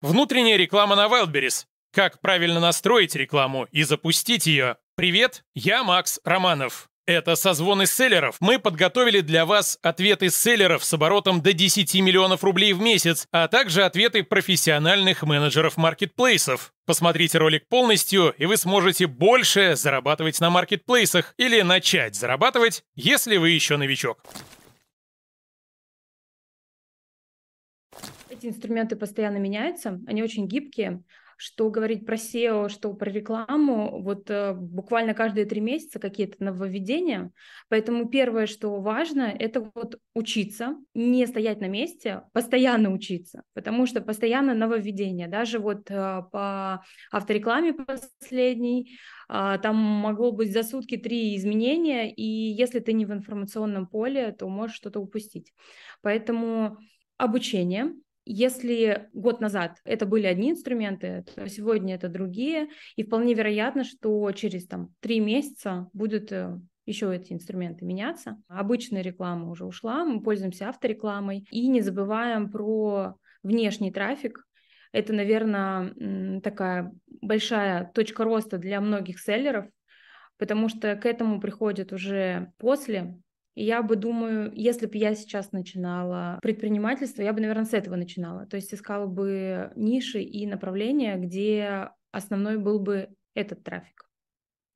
Внутренняя реклама на Wildberries. Как правильно настроить рекламу и запустить ее. Привет, я Макс Романов. Это созвоны селлеров. Мы подготовили для вас ответы селлеров с оборотом до 10 миллионов рублей в месяц, а также ответы профессиональных менеджеров маркетплейсов. Посмотрите ролик полностью, и вы сможете больше зарабатывать на маркетплейсах или начать зарабатывать, если вы еще новичок. Эти инструменты постоянно меняются, они очень гибкие что говорить про SEO, что про рекламу, вот э, буквально каждые три месяца какие-то нововведения. Поэтому первое, что важно, это вот учиться, не стоять на месте, постоянно учиться, потому что постоянно нововведения. Даже вот э, по авторекламе последней, э, там могло быть за сутки три изменения, и если ты не в информационном поле, то можешь что-то упустить. Поэтому обучение, если год назад это были одни инструменты, то сегодня это другие, и вполне вероятно, что через там три месяца будут э, еще эти инструменты меняться. Обычная реклама уже ушла, мы пользуемся авторекламой и не забываем про внешний трафик. Это, наверное, такая большая точка роста для многих селлеров, потому что к этому приходят уже после я бы думаю, если бы я сейчас начинала предпринимательство, я бы, наверное, с этого начинала. То есть искала бы ниши и направления, где основной был бы этот трафик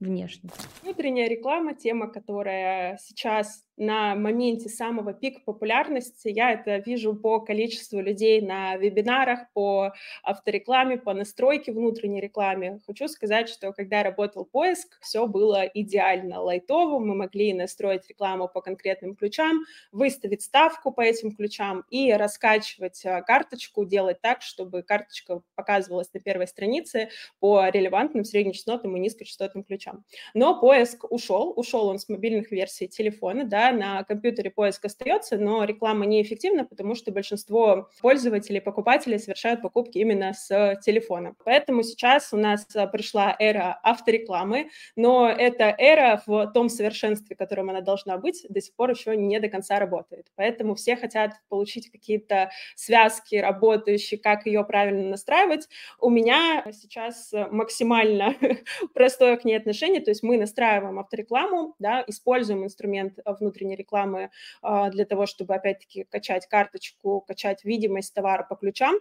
внешний. Внутренняя реклама, тема, которая сейчас на моменте самого пика популярности. Я это вижу по количеству людей на вебинарах, по авторекламе, по настройке внутренней рекламе. Хочу сказать, что когда работал поиск, все было идеально лайтово. Мы могли настроить рекламу по конкретным ключам, выставить ставку по этим ключам и раскачивать а, карточку, делать так, чтобы карточка показывалась на первой странице по релевантным среднечастотным и низкочастотным ключам. Но поиск ушел, ушел он с мобильных версий телефона, да, на компьютере поиск остается, но реклама неэффективна, потому что большинство пользователей, покупателей совершают покупки именно с телефона. Поэтому сейчас у нас а, пришла эра авторекламы, но эта эра в том совершенстве, которым она должна быть, до сих пор еще не до конца работает. Поэтому все хотят получить какие-то связки работающие, как ее правильно настраивать. У меня сейчас максимально простое к ней отношение, то есть мы настраиваем авторекламу, да, используем инструмент внутри внутренней рекламы а, для того, чтобы, опять-таки, качать карточку, качать видимость товара по ключам.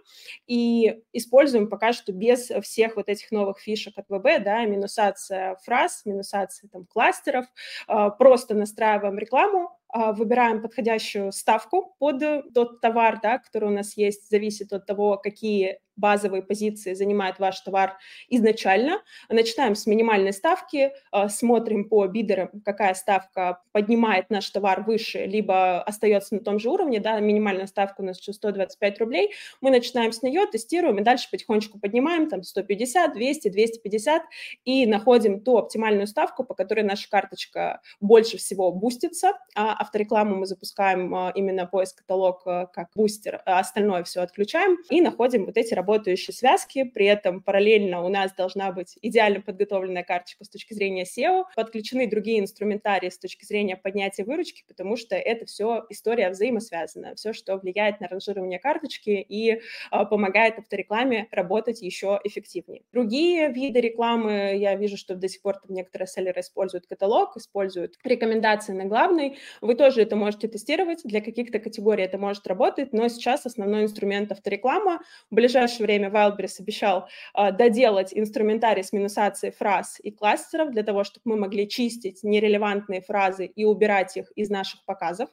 И используем пока что без всех вот этих новых фишек от ВБ, да, минусация фраз, минусация там кластеров, а, просто настраиваем рекламу, выбираем подходящую ставку под тот товар, да, который у нас есть, зависит от того, какие базовые позиции занимает ваш товар изначально. Начинаем с минимальной ставки, а, смотрим по бидерам, какая ставка поднимает наш товар выше, либо остается на том же уровне, да, минимальная ставка у нас еще 125 рублей, мы начинаем с нее, тестируем и дальше потихонечку поднимаем, там 150, 200, 250 и находим ту оптимальную ставку, по которой наша карточка больше всего бустится, а авторекламу мы запускаем а, именно поиск каталог а, как бустер, а остальное все отключаем и находим вот эти работающие связки, при этом параллельно у нас должна быть идеально подготовленная карточка с точки зрения SEO, подключены другие инструментарии с точки зрения поднятия выручки, потому что это все история взаимосвязана, все, что влияет на ранжирование карточки и а, помогает авторекламе работать еще эффективнее. Другие виды рекламы, я вижу, что до сих пор там некоторые селлеры используют каталог, используют рекомендации на главный. Вы тоже это можете тестировать, для каких-то категорий это может работать, но сейчас основной инструмент автореклама. В ближайшее время Wildberries обещал э, доделать инструментарий с минусацией фраз и кластеров для того, чтобы мы могли чистить нерелевантные фразы и убирать их из наших показов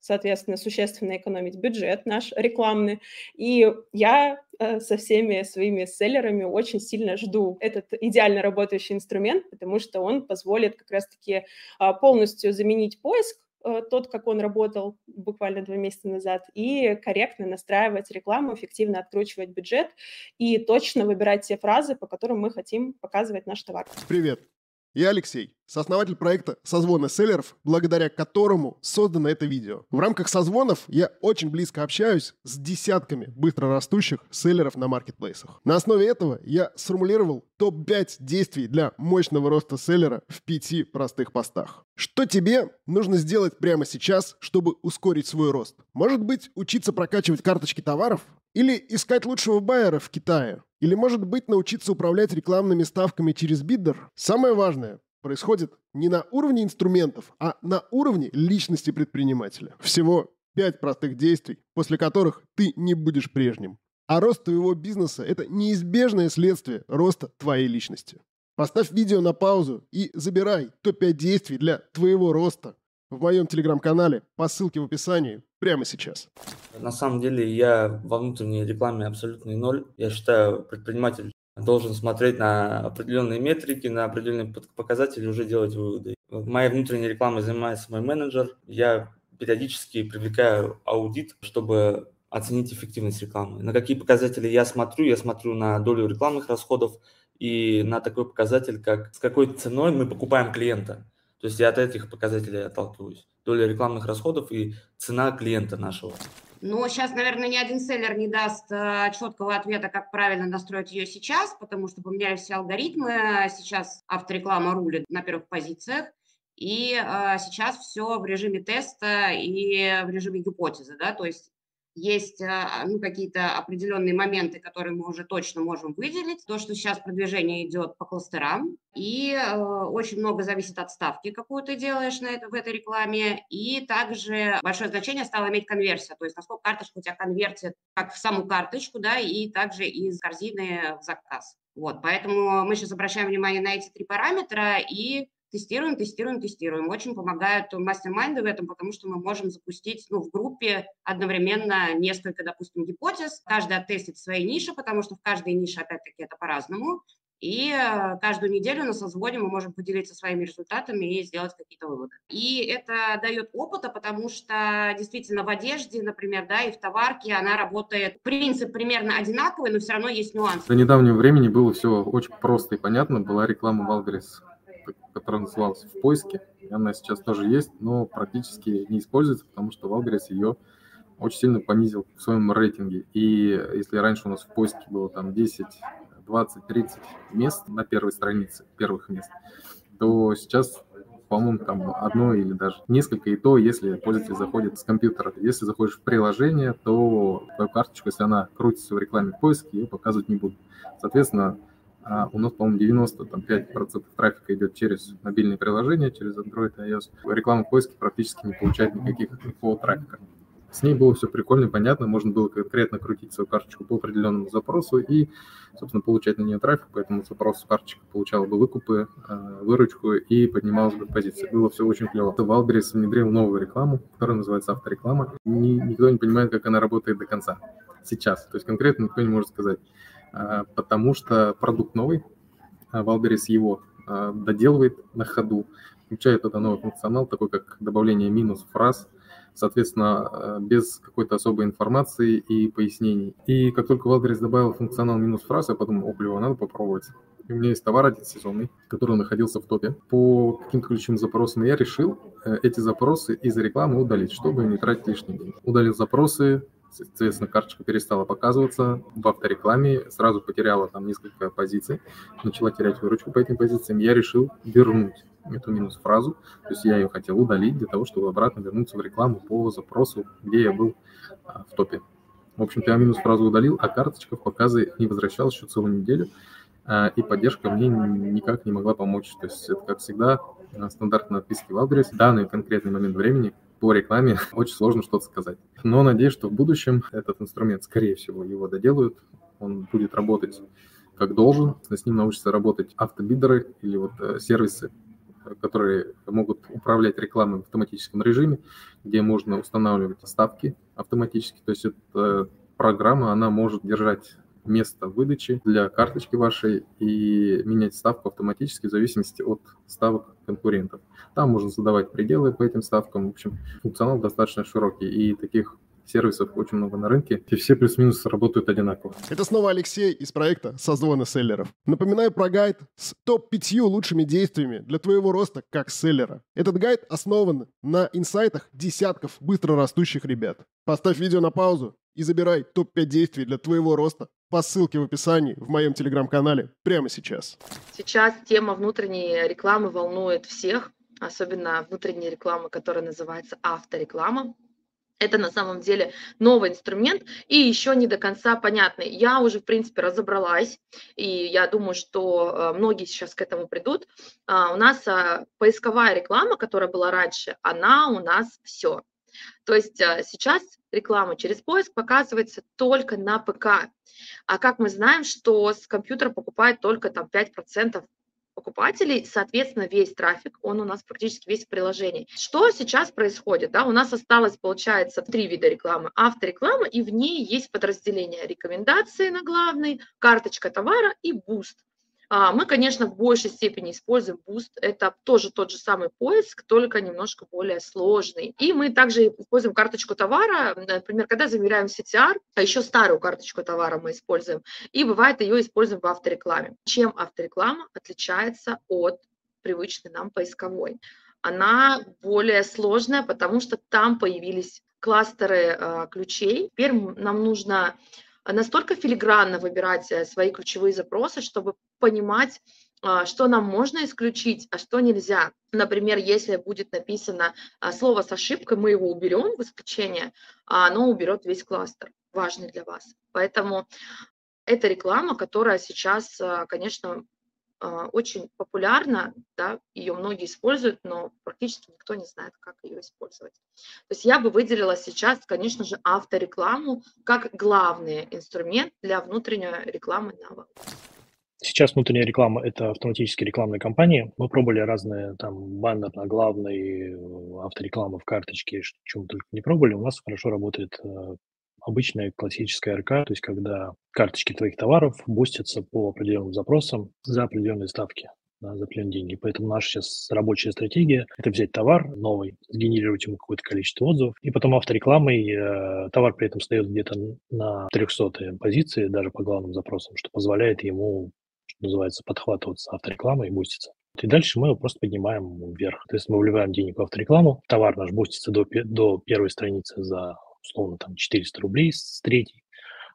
соответственно, существенно экономить бюджет наш рекламный. И я э, со всеми своими селлерами очень сильно жду этот идеально работающий инструмент, потому что он позволит как раз-таки э, полностью заменить поиск, тот, как он работал буквально два месяца назад, и корректно настраивать рекламу, эффективно откручивать бюджет и точно выбирать те фразы, по которым мы хотим показывать наш товар. Привет, я Алексей сооснователь проекта «Созвоны селлеров», благодаря которому создано это видео. В рамках созвонов я очень близко общаюсь с десятками быстрорастущих селлеров на маркетплейсах. На основе этого я сформулировал топ-5 действий для мощного роста селлера в пяти простых постах. Что тебе нужно сделать прямо сейчас, чтобы ускорить свой рост? Может быть, учиться прокачивать карточки товаров? Или искать лучшего байера в Китае? Или, может быть, научиться управлять рекламными ставками через биддер? Самое важное происходит не на уровне инструментов, а на уровне личности предпринимателя. Всего пять простых действий, после которых ты не будешь прежним. А рост твоего бизнеса – это неизбежное следствие роста твоей личности. Поставь видео на паузу и забирай топ-5 действий для твоего роста в моем телеграм-канале по ссылке в описании прямо сейчас. На самом деле я во внутренней рекламе абсолютный ноль. Я считаю, предприниматель должен смотреть на определенные метрики, на определенные показатели уже делать выводы. Моей внутренней рекламой занимается мой менеджер. Я периодически привлекаю аудит, чтобы оценить эффективность рекламы. На какие показатели я смотрю? Я смотрю на долю рекламных расходов и на такой показатель, как с какой ценой мы покупаем клиента. То есть я от этих показателей отталкиваюсь. Доля рекламных расходов и цена клиента нашего. Но сейчас, наверное, ни один селлер не даст э, четкого ответа, как правильно настроить ее сейчас, потому что поменялись все алгоритмы. Сейчас автореклама рулит на первых позициях. И э, сейчас все в режиме теста и в режиме гипотезы, да, то есть есть а, ну, какие-то определенные моменты, которые мы уже точно можем выделить. То, что сейчас продвижение идет по кластерам, и э, очень много зависит от ставки, какую ты делаешь на это, в этой рекламе, и также большое значение стало иметь конверсия, то есть насколько карточка у тебя конвертит как в саму карточку, да, и также из корзины в заказ. Вот, поэтому мы сейчас обращаем внимание на эти три параметра и тестируем, тестируем, тестируем. Очень помогают мастер-майнды в этом, потому что мы можем запустить ну, в группе одновременно несколько, допустим, гипотез. Каждый оттестит свои ниши, потому что в каждой нише, опять-таки, это по-разному. И э, каждую неделю на созвоне мы можем поделиться своими результатами и сделать какие-то выводы. И это дает опыта, потому что действительно в одежде, например, да, и в товарке она работает, принцип примерно одинаковый, но все равно есть нюансы. До недавнего времени было все очень просто и понятно. Была реклама Wildberries которая называлась «В поиске». Она сейчас тоже есть, но практически не используется, потому что Wildberries ее очень сильно понизил в своем рейтинге. И если раньше у нас в поиске было там 10, 20, 30 мест на первой странице, первых мест, то сейчас по-моему, там одно или даже несколько, и то, если пользователь заходит с компьютера. Если заходишь в приложение, то твою карточку, если она крутится в рекламе в поиске, ее показывать не будут. Соответственно, а у нас, по-моему, 95% трафика идет через мобильные приложения, через Android и iOS. Реклама в поиске практически не получает никаких никакого трафика. С ней было все прикольно понятно, можно было конкретно крутить свою карточку по определенному запросу и, собственно, получать на нее трафик, поэтому запрос карточка получала бы выкупы, э, выручку и поднималась бы позиция. Было все очень клево. Валберис внедрил новую рекламу, которая называется автореклама. Ни, никто не понимает, как она работает до конца сейчас. То есть конкретно никто не может сказать. А, потому что продукт новый, Wildberries его а, доделывает на ходу, включает туда новый функционал, такой как добавление минус фраз, соответственно, а, без какой-то особой информации и пояснений. И как только Wildberries добавил функционал минус фраз, я подумал, о, надо попробовать. И у меня есть товар один сезонный, который находился в топе. По каким-то ключевым запросам я решил э, эти запросы из рекламы удалить, чтобы не тратить лишние деньги. Удалил запросы, Соответственно, карточка перестала показываться в авторекламе, сразу потеряла там несколько позиций, начала терять выручку по этим позициям. Я решил вернуть эту минус-фразу, то есть я ее хотел удалить для того, чтобы обратно вернуться в рекламу по запросу, где я был а, в топе. В общем-то, я минус-фразу удалил, а карточка в показы не возвращалась еще целую неделю, а, и поддержка мне никак не могла помочь. То есть это, как всегда, стандартные отписки в адрес, данный конкретный момент времени по рекламе очень сложно что-то сказать. Но надеюсь, что в будущем этот инструмент, скорее всего, его доделают, он будет работать как должен, с ним научатся работать автобидеры или вот э, сервисы, которые могут управлять рекламой в автоматическом режиме, где можно устанавливать ставки автоматически. То есть эта программа, она может держать место выдачи для карточки вашей и менять ставку автоматически в зависимости от ставок конкурентов. Там можно задавать пределы по этим ставкам. В общем, функционал достаточно широкий, и таких сервисов очень много на рынке, и все плюс-минус работают одинаково. Это снова Алексей из проекта «Созвоны селлеров». Напоминаю про гайд с топ-5 лучшими действиями для твоего роста как селлера. Этот гайд основан на инсайтах десятков быстро растущих ребят. Поставь видео на паузу и забирай топ-5 действий для твоего роста по ссылке в описании в моем телеграм-канале прямо сейчас. Сейчас тема внутренней рекламы волнует всех, особенно внутренняя реклама, которая называется автореклама. Это на самом деле новый инструмент и еще не до конца понятный. Я уже, в принципе, разобралась, и я думаю, что э, многие сейчас к этому придут. А, у нас а, поисковая реклама, которая была раньше, она у нас все. То есть а, сейчас реклама через поиск показывается только на ПК. А как мы знаем, что с компьютера покупает только там 5% покупателей, соответственно, весь трафик, он у нас практически весь в приложении. Что сейчас происходит? Да? У нас осталось, получается, три вида рекламы. Автореклама, и в ней есть подразделение рекомендации на главной, карточка товара и boost. А, мы, конечно, в большей степени используем Boost. Это тоже тот же самый поиск, только немножко более сложный. И мы также используем карточку товара, например, когда замеряем CTR, а еще старую карточку товара мы используем. И бывает ее используем в авторекламе. Чем автореклама отличается от привычной нам поисковой? Она более сложная, потому что там появились кластеры э, ключей. Теперь нам нужно настолько филигранно выбирать э, свои ключевые запросы, чтобы понимать, а, что нам можно исключить, а что нельзя. Например, если будет написано а, слово с ошибкой, мы его уберем в исключение, а оно уберет весь кластер, важный для вас. Поэтому это реклама, которая сейчас, конечно, очень популярна, да, ее многие используют, но практически никто не знает, как ее использовать. То есть я бы выделила сейчас, конечно же, авторекламу как главный инструмент для внутренней рекламы на Вау. Сейчас внутренняя реклама – это автоматические рекламные кампании. Мы пробовали разные там баннер на главной, э, авторекламы в карточке, чем только не пробовали. У нас хорошо работает э, обычная классическая РК, то есть когда карточки твоих товаров бустятся по определенным запросам за определенные ставки за определенные деньги. Поэтому наша сейчас рабочая стратегия – это взять товар новый, сгенерировать ему какое-то количество отзывов, и потом авторекламой э, товар при этом встает где-то на 300 позиции, даже по главным запросам, что позволяет ему что называется, подхватываться авторекламой и буститься. И дальше мы его просто поднимаем вверх. То есть мы вливаем денег в авторекламу, товар наш бустится до, до первой страницы за, условно, там 400 рублей с третьей.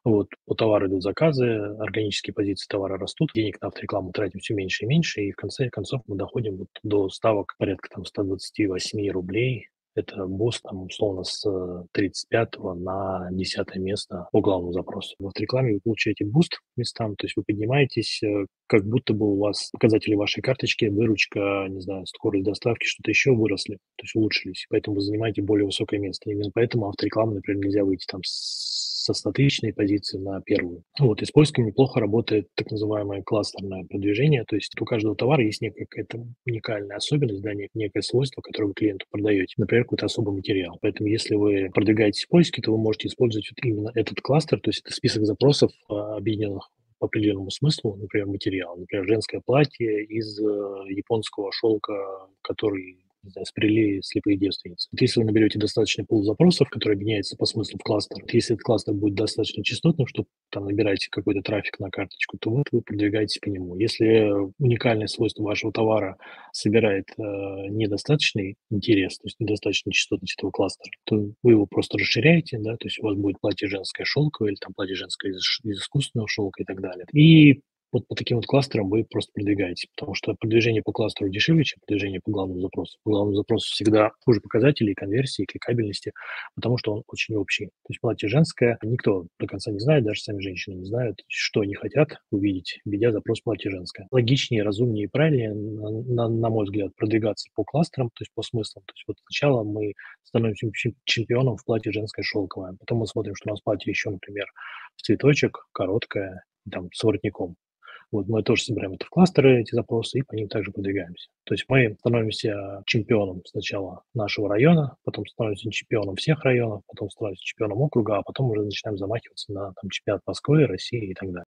Вот, по товару идут заказы, органические позиции товара растут, денег на авторекламу тратим все меньше и меньше, и в конце концов мы доходим вот до ставок порядка там 128 рублей это boost, условно, с 35 э, на 10 место по главному запросу. В рекламе вы получаете boost местам, то есть вы поднимаетесь, э, как будто бы у вас показатели вашей карточки, выручка, не знаю, скорость доставки, что-то еще выросли, то есть улучшились, поэтому вы занимаете более высокое место. Именно поэтому авторекламы, например, нельзя выйти там с со статичной позиции на первую. Вот, и с поиском неплохо работает так называемое кластерное продвижение, то есть у каждого товара есть некая какая-то уникальная особенность, да, некое свойство, которое вы клиенту продаете, например, какой-то особый материал. Поэтому если вы продвигаетесь в поиске, то вы можете использовать вот именно этот кластер, то есть это список запросов, а, объединенных по определенному смыслу, например, материал, например, женское платье из э, японского шелка, который не знаю, спрели слепые девственницы. Вот если вы наберете достаточный пул запросов, который объединяется по смыслу в кластер, если этот кластер будет достаточно частотным, чтобы там набираете какой-то трафик на карточку, то вот вы продвигаетесь по нему. Если уникальное свойство вашего товара собирает э, недостаточный интерес, то есть недостаточно частотность этого кластера, то вы его просто расширяете, да, то есть у вас будет платье женское шелковое или там платье женское из, из искусственного шелка и так далее. И вот по таким вот кластерам вы просто продвигаете, потому что продвижение по кластеру дешевле, чем продвижение по главному запросу. По главному запросу всегда хуже показатели и конверсии, кликабельности, потому что он очень общий. То есть платье женское, никто до конца не знает, даже сами женщины не знают, что они хотят увидеть, введя запрос платье женское. Логичнее, разумнее и правильнее, на, на, на мой взгляд, продвигаться по кластерам, то есть по смыслам. То есть вот сначала мы становимся чемпионом в платье женское шелковое, потом мы смотрим, что у нас платье еще, например, в цветочек, короткое, там, с воротником. Вот мы тоже собираем это в кластеры, эти запросы, и по ним также продвигаемся. То есть мы становимся чемпионом сначала нашего района, потом становимся чемпионом всех районов, потом становимся чемпионом округа, а потом уже начинаем замахиваться на там, чемпионат Москвы, России и так далее.